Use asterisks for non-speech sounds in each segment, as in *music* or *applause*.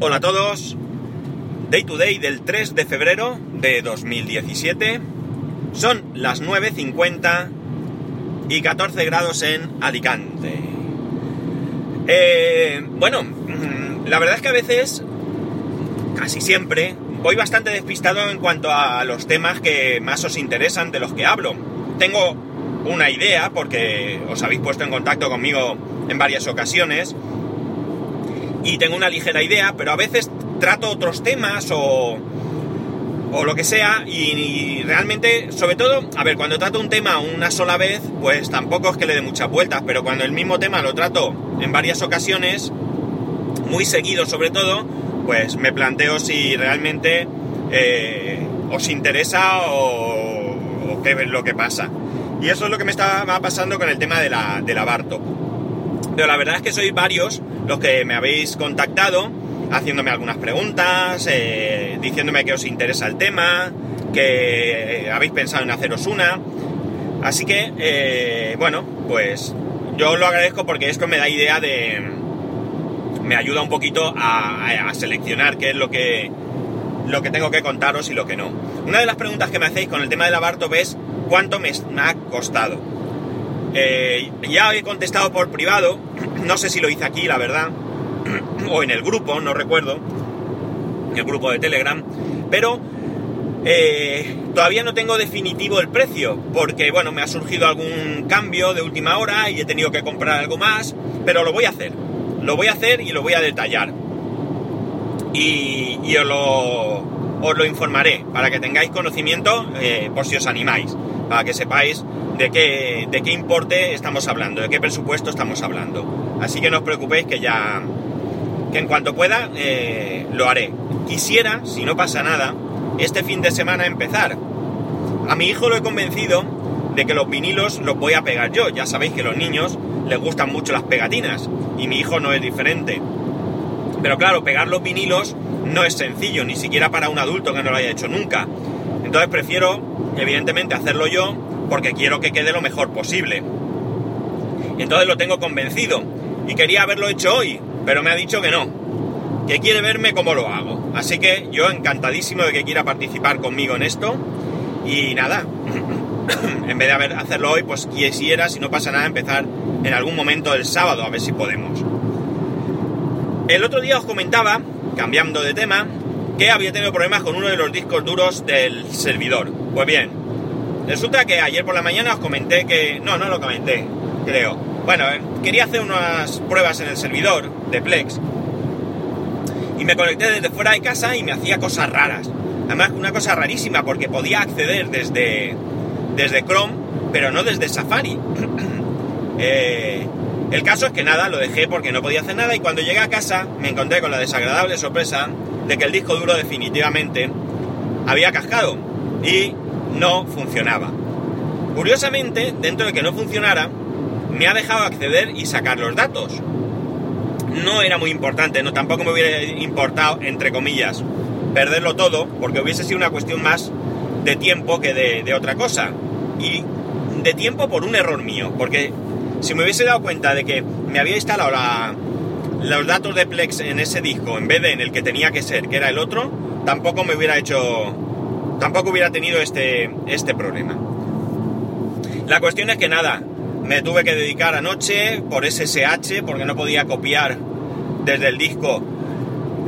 Hola a todos. Day to day del 3 de febrero de 2017. Son las 9.50 y 14 grados en Alicante. Eh, bueno, mm, la verdad es que a veces, casi siempre, voy bastante despistado en cuanto a los temas que más os interesan de los que hablo. Tengo una idea, porque os habéis puesto en contacto conmigo en varias ocasiones, y tengo una ligera idea, pero a veces trato otros temas o, o lo que sea y, realmente, sobre todo, a ver, cuando trato un tema una sola vez, pues tampoco es que le dé muchas vueltas, pero cuando el mismo tema lo trato en varias ocasiones, muy seguido sobre todo, pues me planteo si realmente eh, os interesa o, qué es lo que pasa. Y eso es lo que me estaba pasando con el tema de la, de la. Pero la verdad es que sois varios los que me habéis contactado haciéndome algunas preguntas, eh, diciéndome que os interesa el tema, que eh, habéis pensado en haceros una. Así que, eh, bueno, pues yo lo agradezco porque esto me da idea de... me ayuda un poquito a, a, seleccionar qué es lo que, lo que tengo que contaros y lo que no. Una de las preguntas que me hacéis con el tema de la Bartop es cuánto me ha costado. Eh, ya he contestado por privado, *clears throat* no sé si lo hice aquí, la verdad, *clears throat* o en el grupo, no recuerdo, el grupo de Telegram, pero eh, todavía no tengo definitivo el precio, porque bueno, me ha surgido algún cambio de última hora y he tenido que comprar algo más, pero lo voy a hacer, lo voy a hacer y lo voy a detallar. Y, y os, lo, os, lo, informaré para que tengáis conocimiento eh, por si os animáis, para que sepáis de qué, de qué importe estamos hablando, de qué presupuesto estamos hablando. Así que no os preocupéis que ya, que en cuanto pueda, eh, lo haré. Quisiera, si no pasa nada, este fin de semana empezar. A mi hijo lo he convencido de que los vinilos los voy a pegar yo. Ya sabéis que a los niños les gustan mucho las pegatinas y mi hijo no es diferente. Pero claro, pegar los vinilos no es sencillo, ni siquiera para un adulto que no lo haya hecho nunca. Entonces prefiero, evidentemente, hacerlo yo porque quiero que quede lo mejor posible. Entonces lo tengo convencido y quería haberlo hecho hoy, pero me ha dicho que no, que quiere verme cómo lo hago. Así que yo encantadísimo de que quiera participar conmigo en esto y nada, *coughs* en vez de haber, hacerlo hoy, pues quisiera, si no pasa nada, empezar en algún momento el sábado, a ver si podemos. El otro día os comentaba, cambiando de tema, que había tenido problemas con uno de los discos duros del servidor. Pues bien, resulta que ayer por la mañana os comenté que... No, no lo comenté, creo. Bueno, quería hacer unas pruebas en el servidor de Plex. Y me conecté desde fuera de casa y me hacía cosas raras. Además, una cosa rarísima porque podía acceder desde, desde Chrome, pero no desde Safari. *clears throat* eh, el caso es que nada, lo dejé porque no podía hacer nada y cuando llegué a casa me encontré con la desagradable sorpresa de que el disco duro definitivamente había cascado y no funcionaba. Curiosamente, dentro de que no funcionara, me ha dejado acceder y sacar los datos. No era muy importante, no tampoco me hubiera importado, entre comillas, perderlo todo, porque hubiese sido una cuestión más de tiempo que de, otra cosa. Y de tiempo por un error mío, porque si me hubiese dado cuenta de que me había instalado la, los datos de Plex en ese disco en vez de en el que tenía que ser, que era el otro, tampoco me hubiera hecho, tampoco hubiera tenido este, este problema. La cuestión es que nada, me tuve que dedicar anoche por SSH porque no podía copiar desde el disco,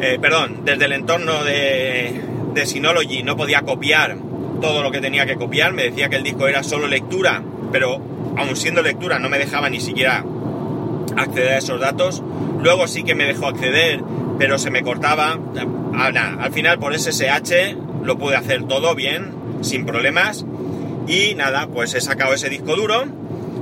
eh, perdón, desde el entorno de, de Synology no podía copiar todo lo que tenía que copiar, me decía que el disco era solo lectura, pero aun siendo lectura no me dejaba ni siquiera acceder a esos datos. Luego sí que me dejó acceder, pero se me cortaba. al final por SSH lo pude hacer todo bien, sin problemas. Y nada, pues he sacado ese disco duro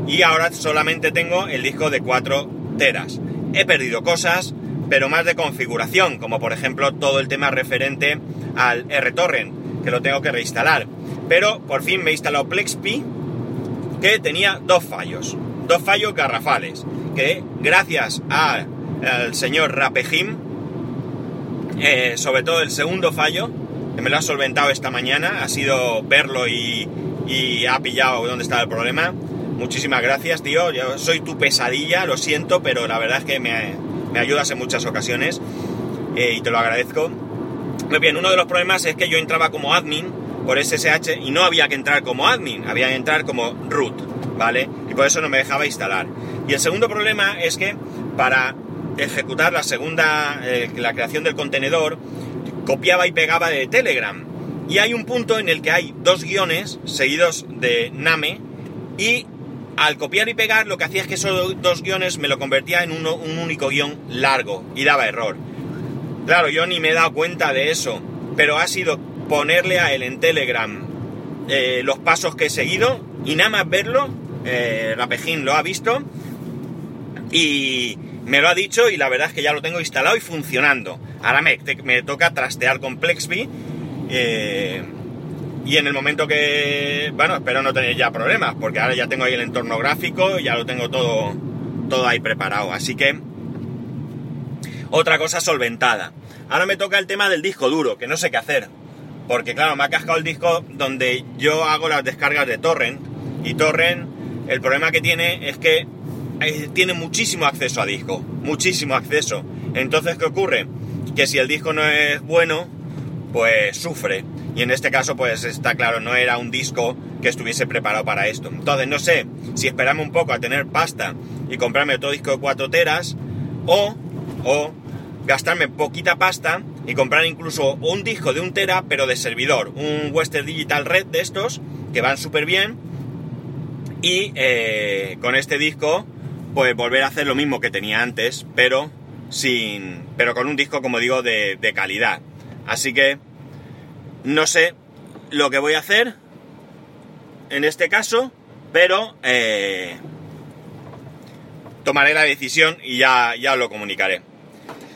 y ahora solamente tengo el disco de 4 teras. He perdido cosas, pero más de configuración, como por ejemplo todo el tema referente al RTorrent, que lo tengo que reinstalar. Pero por fin me he instalado Plexpi, que tenía dos fallos, dos fallos garrafales, que gracias al señor Rapejim, eh, sobre todo el segundo fallo, me lo ha solventado esta mañana, ha sido verlo y, ha pillado dónde estaba el problema. Muchísimas gracias, tío. Yo soy tu pesadilla, lo siento, pero la verdad es que me, me ayudas en muchas ocasiones. eh, y te lo agradezco. Muy bien, uno de los problemas es que yo entraba como admin por SSH y no había que entrar como admin, había que entrar como root, ¿vale? Y por eso no me dejaba instalar. Y el segundo problema es que para ejecutar la segunda, eh, la creación del contenedor, copiaba y pegaba de Telegram. Y hay un punto en el que hay dos guiones seguidos de Name y al copiar y pegar lo que hacía es que esos dos guiones me lo convertía en uno, un único guion largo y daba error. Claro, yo ni me he dado cuenta de eso, pero ha sido ponerle a él en Telegram eh, los pasos que he seguido y nada más verlo, eh, Rapejín lo ha visto y me lo ha dicho y la verdad es que ya lo tengo instalado y funcionando. Ahora me, me toca trastear con Plexby eh, y en el momento que, bueno, espero no tener ya problemas porque ahora ya tengo ahí el entorno gráfico, ya lo tengo todo, todo ahí preparado. Así que otra cosa solventada. Ahora me toca el tema del disco duro, que no sé qué hacer. Porque claro, me ha cascado el disco donde yo hago las descargas de Torrent. Y Torrent, el problema que tiene es que eh, tiene muchísimo acceso a disco. Muchísimo acceso. Entonces, ¿qué ocurre? Que si el disco no es bueno, pues sufre. Y en este caso, pues está claro, no era un disco que estuviese preparado para esto. Entonces, no sé si esperarme un poco a tener pasta y comprarme otro disco de 4 teras o, o gastarme poquita pasta y comprar incluso un disco de un tera, pero de servidor, un Western Digital Red de estos, que van súper bien, y eh, con este disco, pues volver a hacer lo mismo que tenía antes, pero sin. pero con un disco, como digo, de, calidad. Así que no sé lo que voy a hacer en este caso, pero eh, tomaré la decisión y ya, ya lo comunicaré.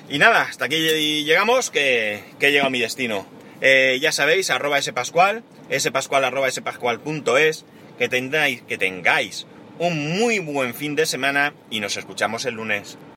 Y nada, hasta aquí llegamos, que, que he llegado a mi destino. Eh, ya sabéis, arroba spascual, spascual arroba que tengáis, que tengáis un muy buen fin de semana y nos escuchamos el lunes.